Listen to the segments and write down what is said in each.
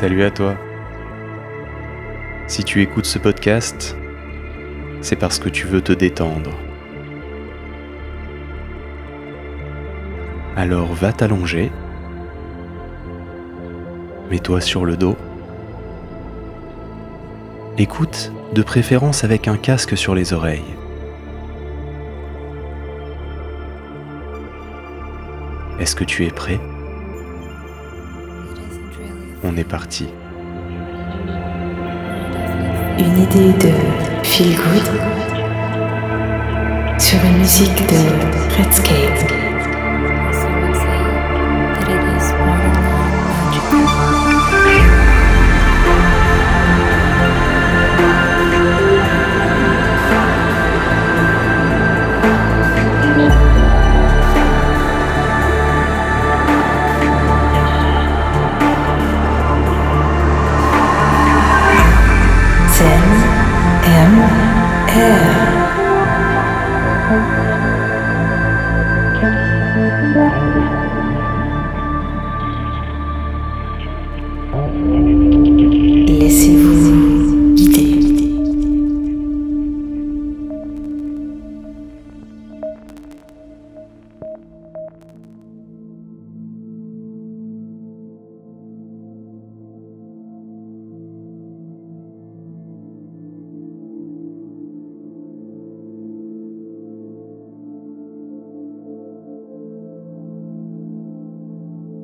Salut à toi. Si tu écoutes ce podcast, c'est parce que tu veux te détendre. Alors va t'allonger, mets-toi sur le dos, écoute de préférence avec un casque sur les oreilles. Est-ce que tu es prêt? On est parti. Une idée de feel good sur une musique de Redscape.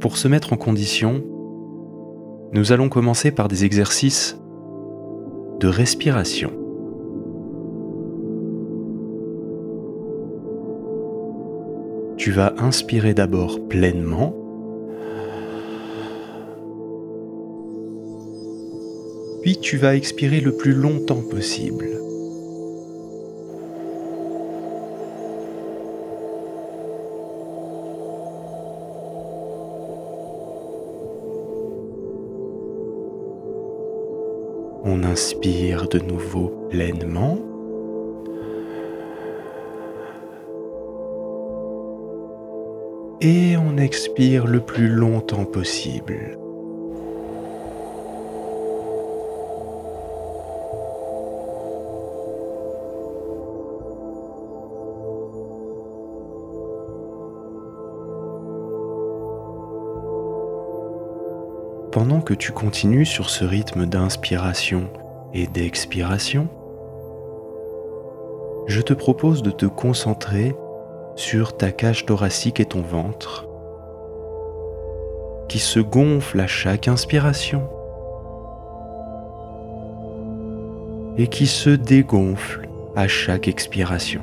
Pour se mettre en condition, nous allons commencer par des exercices de respiration. Tu vas inspirer d'abord pleinement. Puis tu vas expirer le plus longtemps possible. Inspire de nouveau pleinement. Et on expire le plus longtemps possible. Pendant que tu continues sur ce rythme d'inspiration et d'expiration, je te propose de te concentrer sur ta cage thoracique et ton ventre qui se gonfle à chaque inspiration et qui se dégonfle à chaque expiration.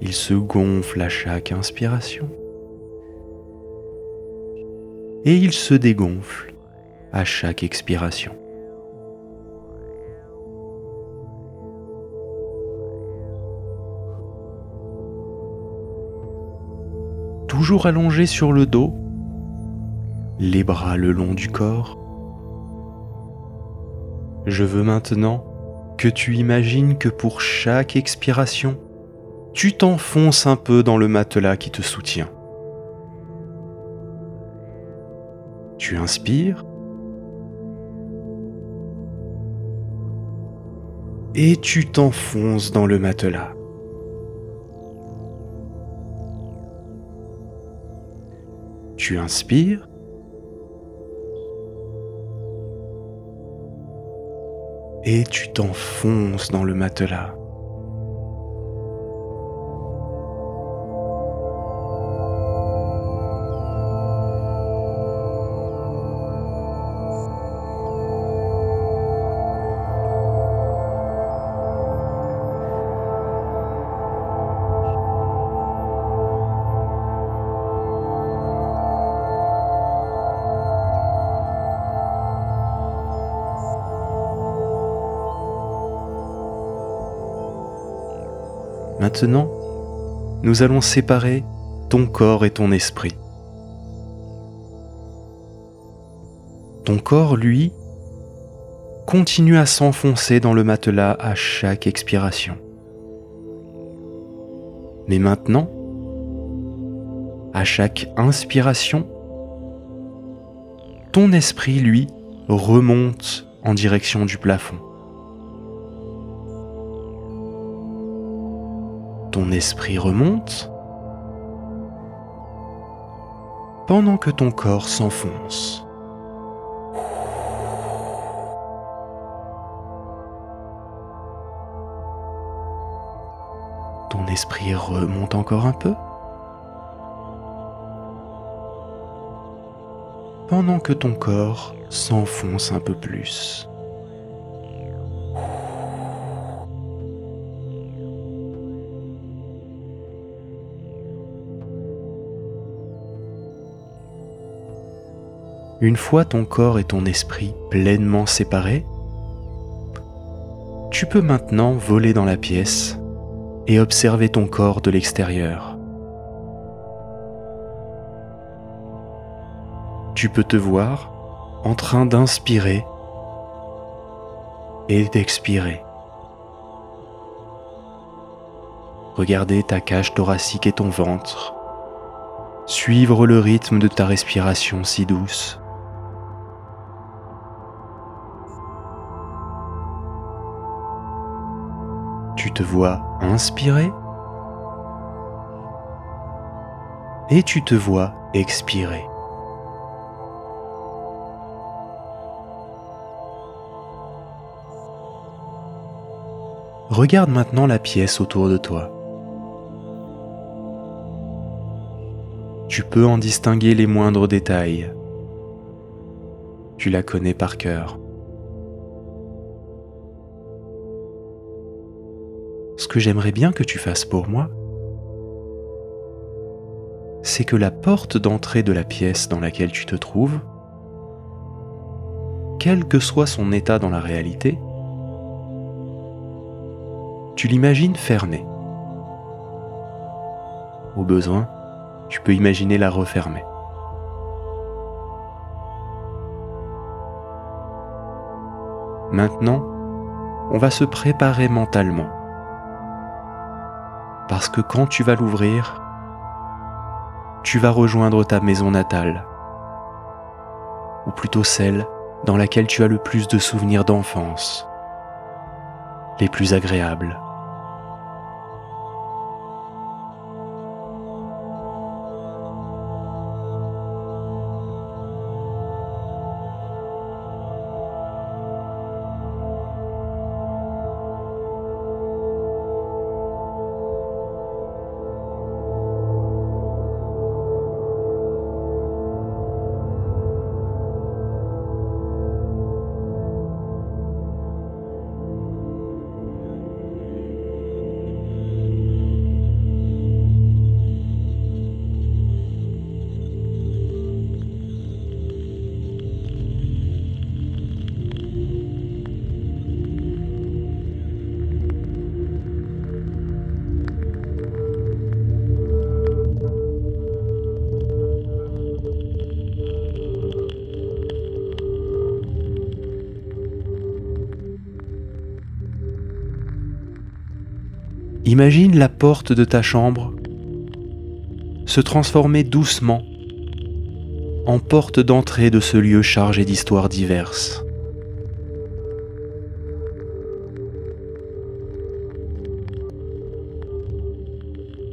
Il se gonfle à chaque inspiration et il se dégonfle à chaque expiration. Toujours allongé sur le dos, les bras le long du corps. Je veux maintenant que tu imagines que pour chaque expiration, tu t'enfonces un peu dans le matelas qui te soutient. Tu inspires et tu t'enfonces dans le matelas. Tu inspires et tu t'enfonces dans le matelas. Maintenant, nous allons séparer ton corps et ton esprit. Ton corps, lui, continue à s'enfoncer dans le matelas à chaque expiration. Mais maintenant, À chaque inspiration, ton esprit, lui, remonte en direction du plafond. Ton esprit remonte pendant que ton corps s'enfonce. Ton esprit remonte encore un peu. Pendant que ton corps s'enfonce un peu plus. Une fois ton corps et ton esprit pleinement séparés, tu peux maintenant voler dans la pièce et observer ton corps de l'extérieur. Tu peux te voir en train d'inspirer et d'expirer. Regardez ta cage thoracique et ton ventre. Suivre le rythme de ta respiration si douce. Te vois inspirer et tu te vois expirer. Regarde maintenant la pièce autour de toi. Tu peux en distinguer les moindres détails. Tu la connais par cœur. Que j'aimerais bien que tu fasses pour moi, c'est que la porte d'entrée de la pièce dans laquelle tu te trouves, quel que soit son état dans la réalité, tu l'imagines fermée. Au besoin, tu peux imaginer la refermer. Maintenant, on va se préparer mentalement parce que quand tu vas l'ouvrir, tu vas rejoindre ta maison natale, ou plutôt celle dans laquelle tu as le plus de souvenirs d'enfance, les plus agréables. Imagine la porte de ta chambre se transformer doucement en porte d'entrée de ce lieu chargé d'histoires diverses.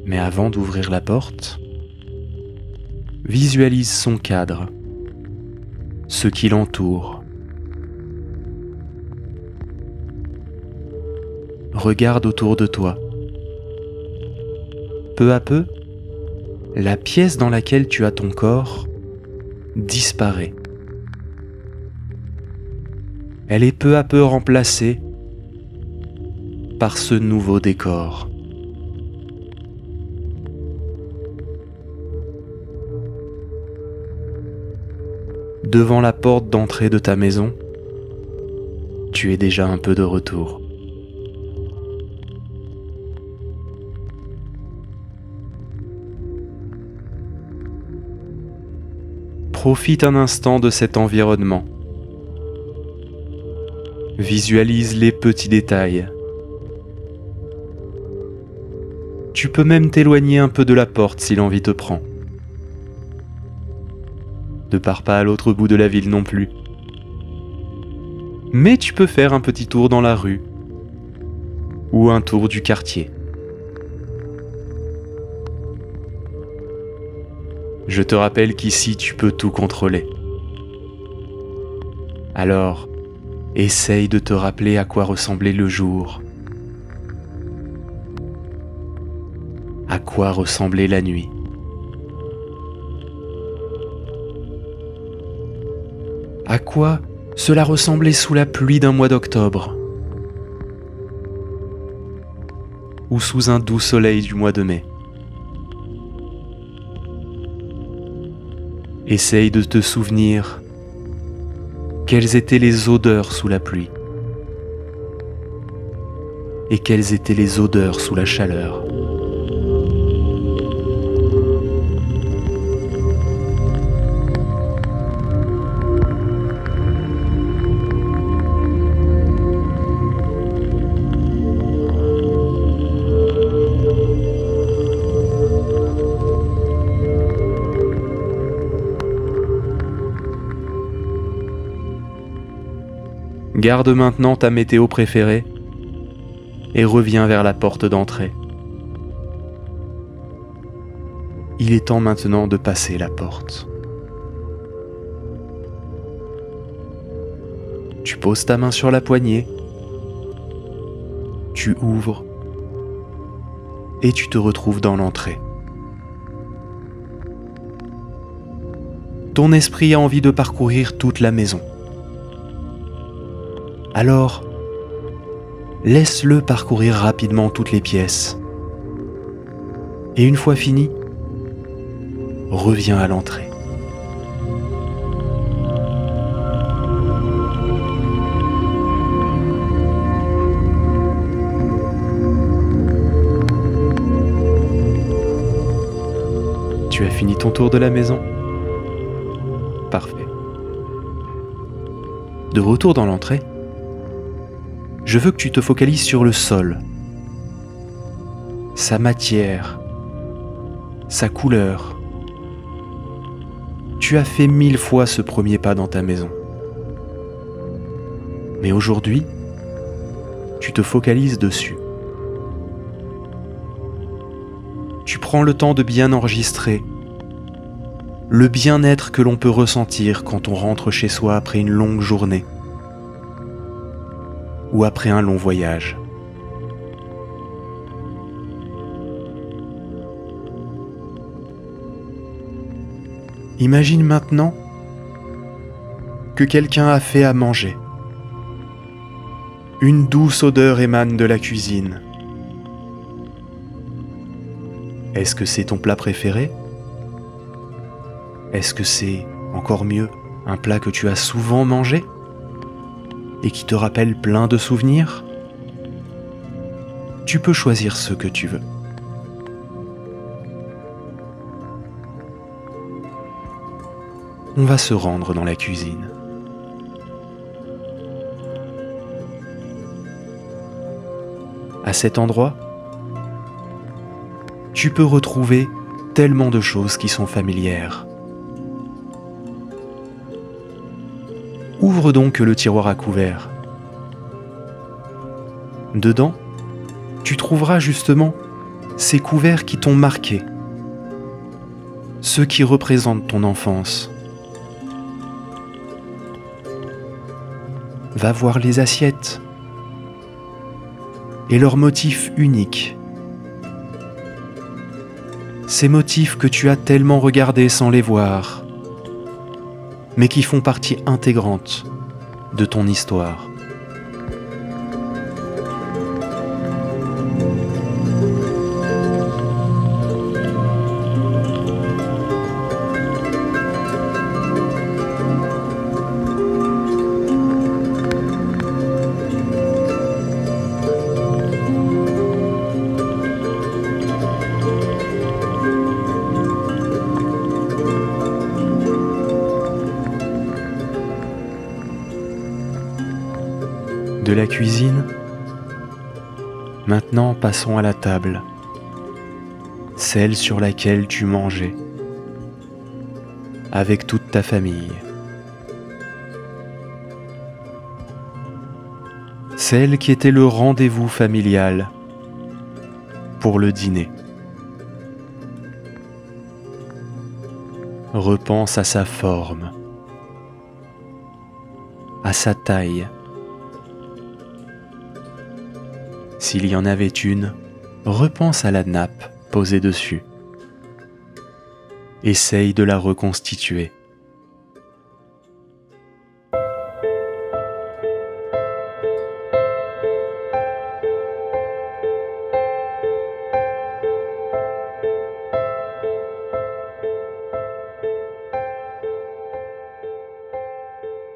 Mais avant d'ouvrir la porte, visualise son cadre, ce qui l'entoure. Regarde autour de toi peu à peu, la pièce dans laquelle tu as ton corps disparaît. Elle est peu à peu remplacée par ce nouveau décor. Devant la porte d'entrée de ta maison, tu es déjà un peu de retour. Profite un instant de cet environnement. Visualise les petits détails. Tu peux même t'éloigner un peu de la porte si l'envie te prend. Ne pars pas à l'autre bout de la ville non plus. Mais tu peux faire un petit tour dans la rue ou un tour du quartier. Je te rappelle qu'ici tu peux tout contrôler. Alors, essaye de te rappeler à quoi ressemblait le jour. À quoi ressemblait la nuit. À quoi cela ressemblait sous la pluie d'un mois d'octobre ou sous un doux soleil du mois de mai. Essaye de te souvenir quelles étaient les odeurs sous la pluie et quelles étaient les odeurs sous la chaleur. Garde maintenant ta météo préférée et reviens vers la porte d'entrée. Il est temps maintenant de passer la porte. Tu poses ta main sur la poignée, tu ouvres et tu te retrouves dans l'entrée. Ton esprit a envie de parcourir toute la maison. Alors, laisse-le parcourir rapidement toutes les pièces. Et une fois fini, reviens à l'entrée. Tu as fini ton tour de la maison? Parfait. De retour dans l'entrée, je veux que tu te focalises sur le sol, sa matière, sa couleur. Tu as fait mille fois ce premier pas dans ta maison. Mais aujourd'hui, tu te focalises dessus. Tu prends le temps de bien enregistrer le bien-être que l'on peut ressentir quand on rentre chez soi après une longue journée ou après un long voyage. Imagine maintenant que quelqu'un a fait à manger. Une douce odeur émane de la cuisine. Est-ce que c'est ton plat préféré? Est-ce que c'est, encore mieux, un plat que tu as souvent mangé? Et qui te rappelle plein de souvenirs, tu peux choisir ce que tu veux. On va se rendre dans la cuisine. À cet endroit, tu peux retrouver tellement de choses qui sont familières. Ouvre donc le tiroir à couverts. Dedans, tu trouveras justement ces couverts qui t'ont marqué, ceux qui représentent ton enfance. Va voir les assiettes et leurs motifs uniques. Ces motifs que tu as tellement regardés sans les voir mais qui font partie intégrante de ton histoire. Maintenant passons à la table, celle sur laquelle tu mangeais. avec toute ta famille. Celle qui était le rendez-vous familial pour le dîner. Repense à sa forme, à sa taille. S'il y en avait une, repense à la nappe posée dessus. Essaye de la reconstituer.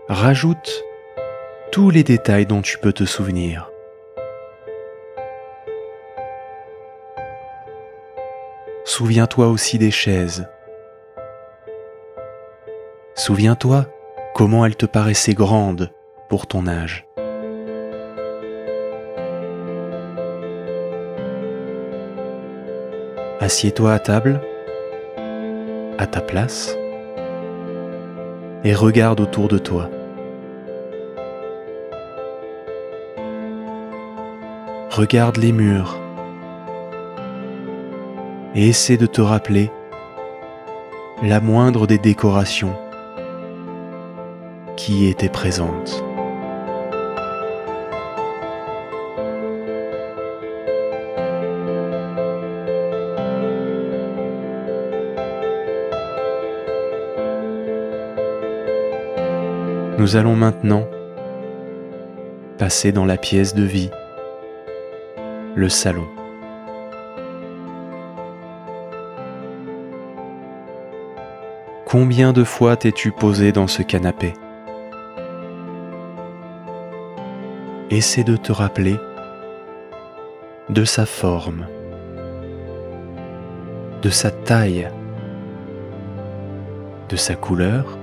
Rajoute tous les détails dont tu peux te souvenir. Souviens-toi aussi des chaises. Souviens-toi comment elles te paraissaient grandes pour ton âge. Assieds-toi à table, à ta place, et regarde autour de toi. Regarde les murs et essaie de te rappeler la moindre des décorations qui était présente. Nous allons maintenant passer dans la pièce de vie, le salon. Combien de fois t'es-tu posé dans ce canapé? Essaie de te rappeler de sa forme, de sa taille, de sa couleur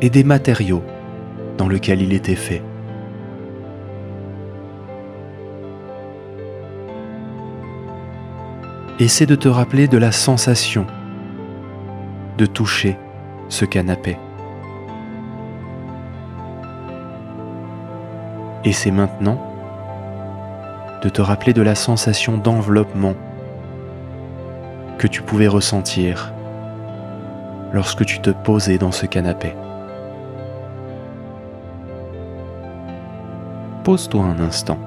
et des matériaux dans lesquels il était fait. Essaie de te rappeler de la sensation de toucher ce canapé. Et c'est maintenant de te rappeler de la sensation d'enveloppement que tu pouvais ressentir lorsque tu te posais dans ce canapé. Pose-toi un instant.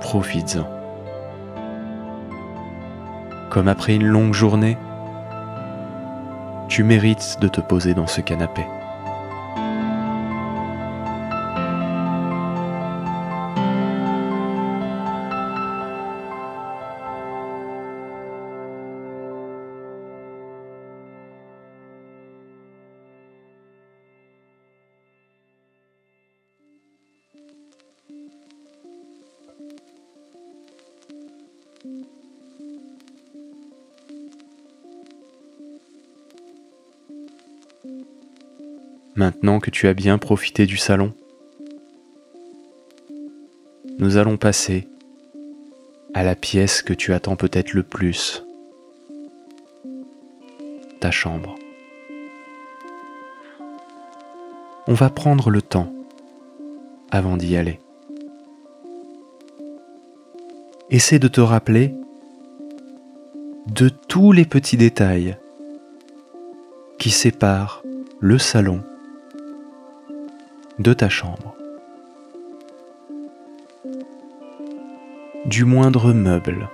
Profites-en. Comme après une longue journée, tu mérites de te poser dans ce canapé. Maintenant que tu as bien profité du salon, nous allons passer à la pièce que tu attends peut-être le plus, ta chambre. On va prendre le temps avant d'y aller. Essaie de te rappeler de tous les petits détails qui séparent le salon de ta chambre. Du moindre meuble,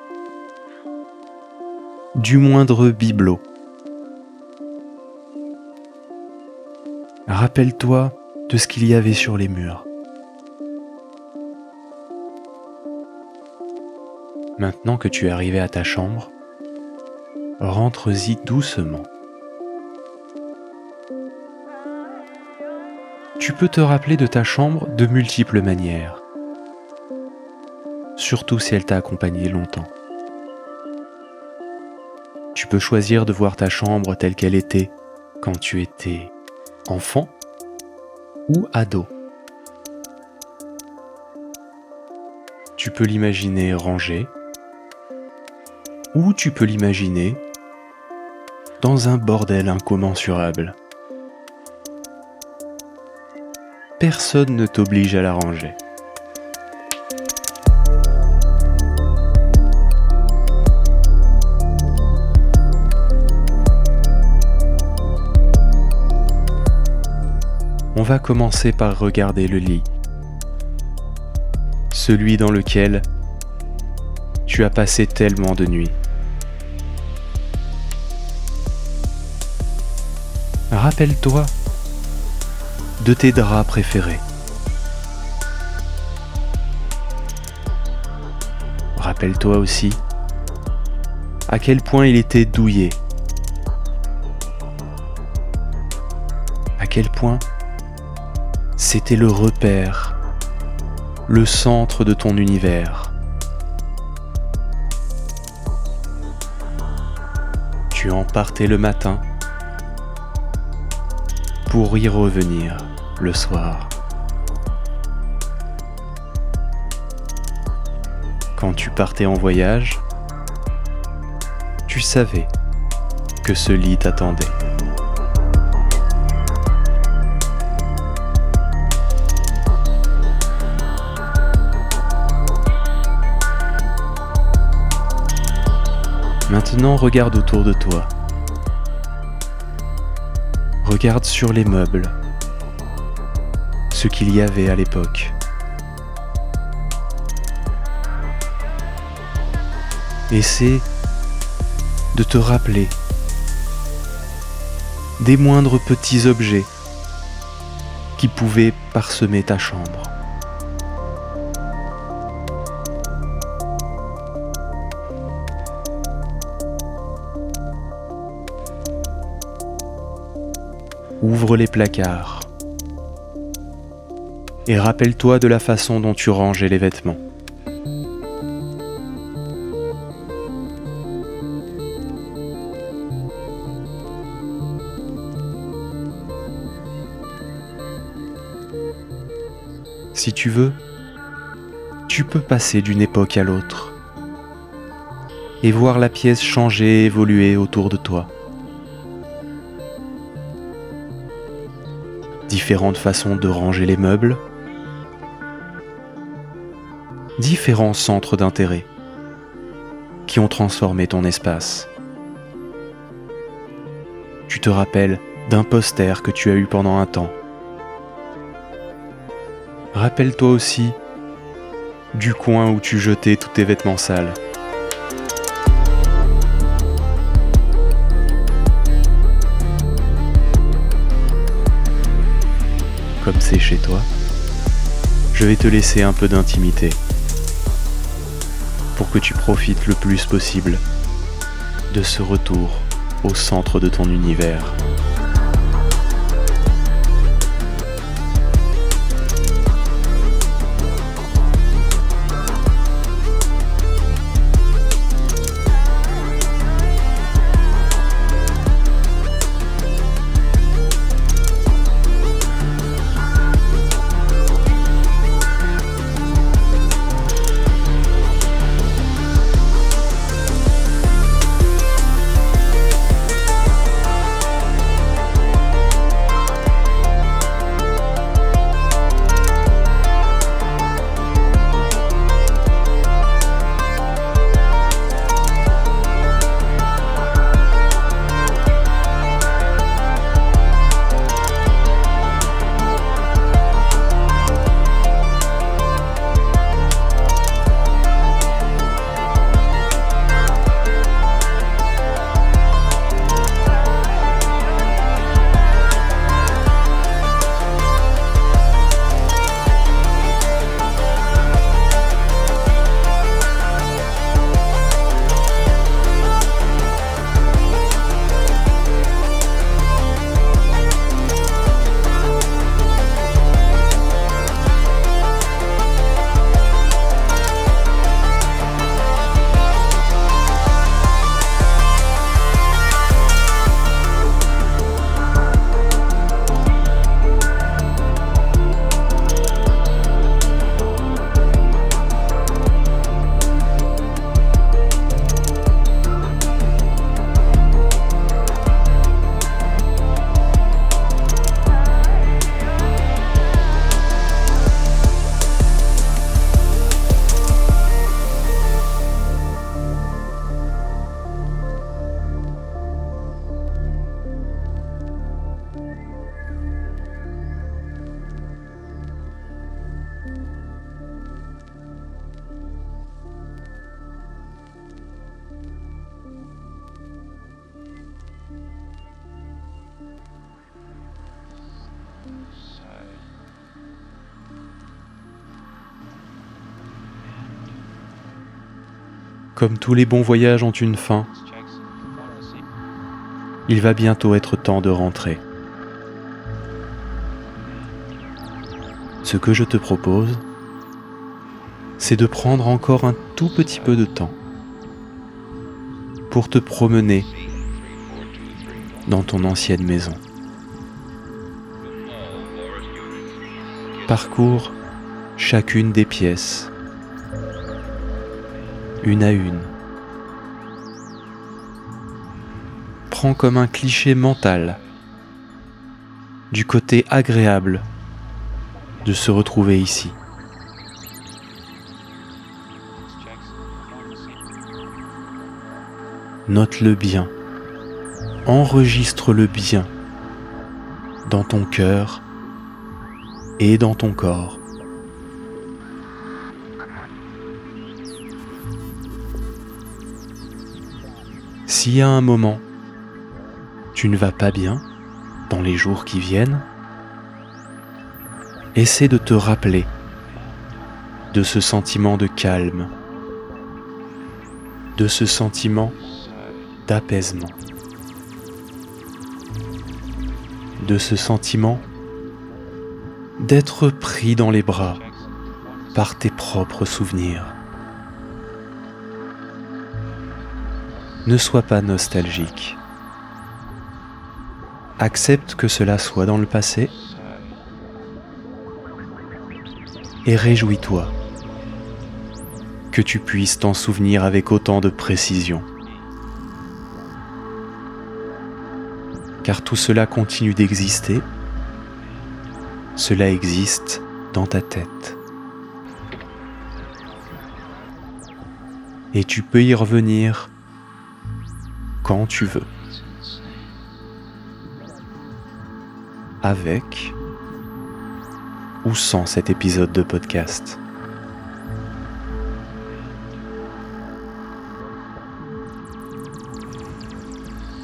du moindre bibelot. Rappelle-toi de ce qu'il y avait sur les murs. Maintenant que tu es arrivé à ta chambre, rentre-y doucement. Tu peux te rappeler de ta chambre de multiples manières, surtout si elle t'a accompagné longtemps. Tu peux choisir de voir ta chambre telle qu'elle était quand tu étais enfant ou ado. Tu peux l'imaginer rangée ou tu peux l'imaginer dans un bordel incommensurable. Personne ne t'oblige à la ranger. On va commencer par regarder le lit, celui dans lequel tu as passé tellement de nuits. Rappelle-toi de tes draps préférés. Rappelle-toi aussi à quel point il était douillé. À quel point c'était le repère, le centre de ton univers. Tu en partais le matin pour y revenir le soir. Quand tu partais en voyage, tu savais que ce lit t'attendait. Maintenant regarde autour de toi. Regarde sur les meubles ce qu'il y avait à l'époque. Essaie de te rappeler des moindres petits objets qui pouvaient parsemer ta chambre. Ouvre les placards et rappelle-toi de la façon dont tu rangeais les vêtements. Si tu veux, tu peux passer d'une époque à l'autre et voir la pièce changer et évoluer autour de toi. Différentes façons de ranger les meubles, différents centres d'intérêt qui ont transformé ton espace. Tu te rappelles d'un poster que tu as eu pendant un temps. Rappelle-toi aussi du coin où tu jetais tous tes vêtements sales. Comme c'est chez toi, je vais te laisser un peu d'intimité pour que tu profites le plus possible de ce retour au centre de ton univers. Comme tous les bons voyages ont une fin, il va bientôt être temps de rentrer. Ce que je te propose, c'est de prendre encore un tout petit peu de temps pour te promener dans ton ancienne maison. Parcours chacune des pièces, une à une. Prends comme un cliché mental du côté agréable de se retrouver ici. Note-le bien, enregistre-le bien dans ton cœur et dans ton corps. Si à un moment tu ne vas pas bien dans les jours qui viennent, essaie de te rappeler de ce sentiment de calme, de ce sentiment d'apaisement, de ce sentiment d'être pris dans les bras par tes propres souvenirs. Ne sois pas nostalgique. Accepte que cela soit dans le passé et réjouis-toi que tu puisses t'en souvenir avec autant de précision. Car tout cela continue d'exister, cela existe dans ta tête. Et tu peux y revenir quand tu veux. Avec ou sans cet épisode de podcast.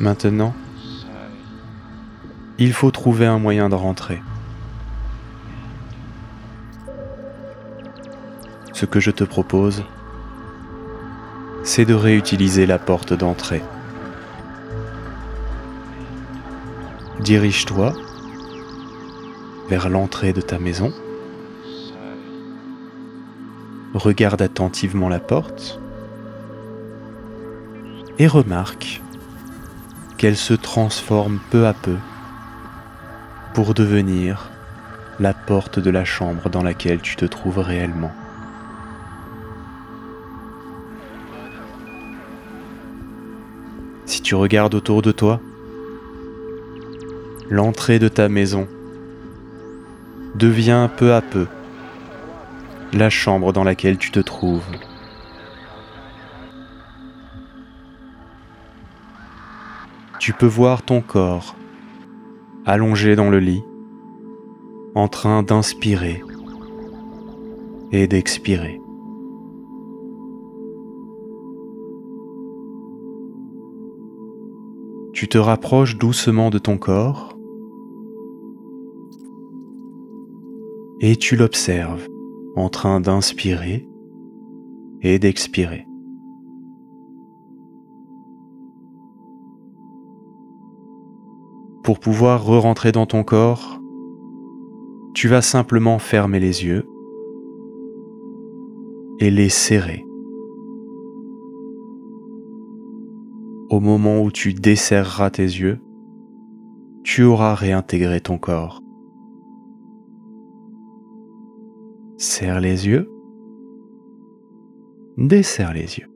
Maintenant, il faut trouver un moyen de rentrer. Ce que je te propose, c'est de réutiliser la porte d'entrée. Dirige-toi vers l'entrée de ta maison. Regarde attentivement la porte et remarque qu'elle se transforme peu à peu pour devenir la porte de la chambre dans laquelle tu te trouves réellement. Si tu regardes autour de toi, l'entrée de ta maison devient peu à peu la chambre dans laquelle tu te trouves. Tu peux voir ton corps allongé dans le lit, en train d'inspirer et d'expirer. Tu te rapproches doucement de ton corps et tu l'observes en train d'inspirer et d'expirer. Pour pouvoir re-rentrer dans ton corps, tu vas simplement fermer les yeux et les serrer. Au moment où tu desserreras tes yeux, tu auras réintégré ton corps. Serre les yeux. Desserre les yeux.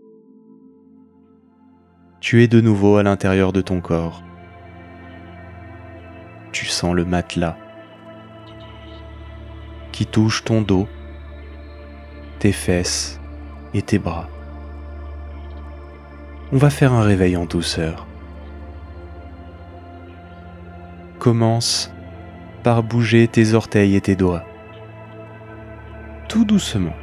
Tu es de nouveau à l'intérieur de ton corps. Tu sens le matelas qui touche ton dos, tes fesses et tes bras. On va faire un réveil en douceur. Commence par bouger tes orteils et tes doigts tout doucement.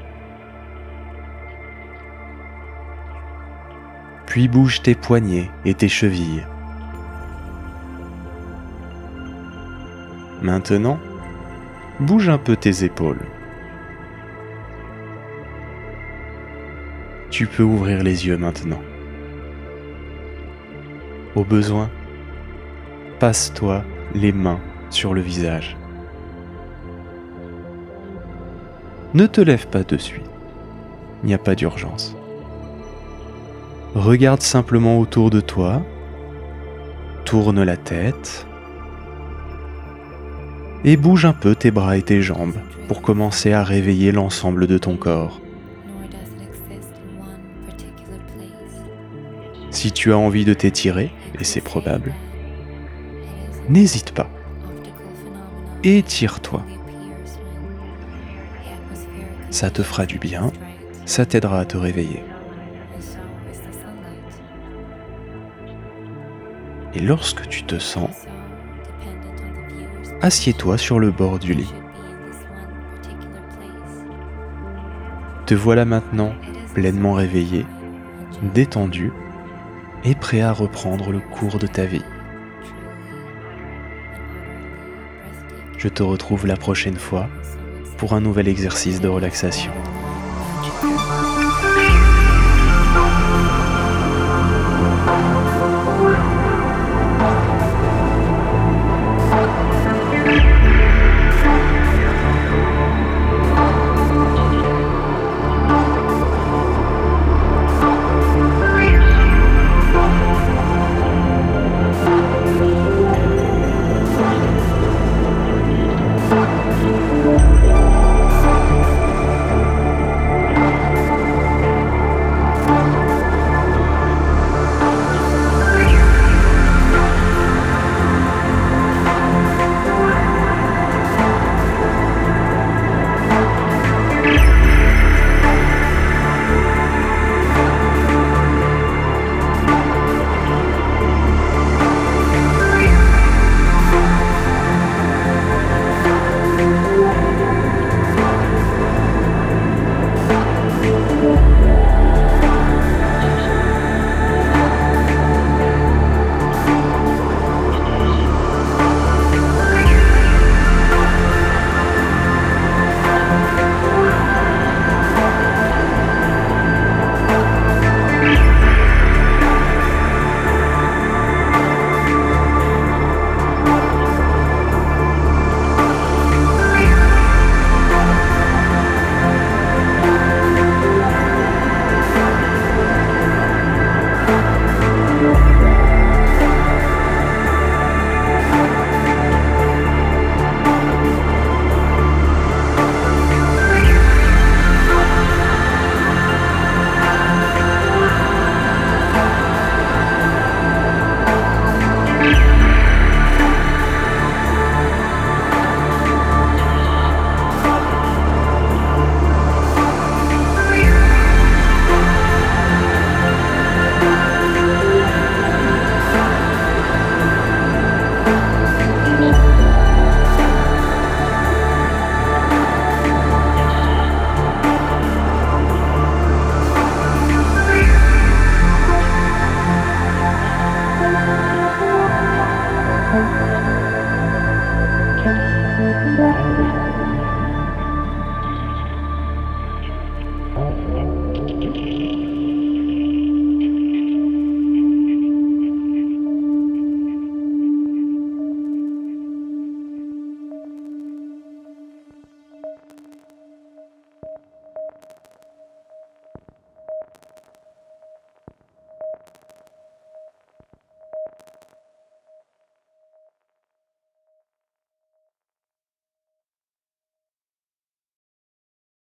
Puis bouge tes poignets et tes chevilles. Maintenant, bouge un peu tes épaules. Tu peux ouvrir les yeux maintenant. Au besoin, passe-toi les mains sur le visage. Ne te lève pas de suite. Il n'y a pas d'urgence. Regarde simplement autour de toi. Tourne la tête. Et bouge un peu tes bras et tes jambes pour commencer à réveiller l'ensemble de ton corps. Si tu as envie de t'étirer, et c'est probable, n'hésite pas. Étire-toi. Ça te fera du bien, ça t'aidera à te réveiller. Et lorsque tu te sens, assieds-toi sur le bord du lit. Te voilà maintenant pleinement réveillé, détendu et prêt à reprendre le cours de ta vie. Je te retrouve la prochaine fois pour un nouvel exercice de relaxation.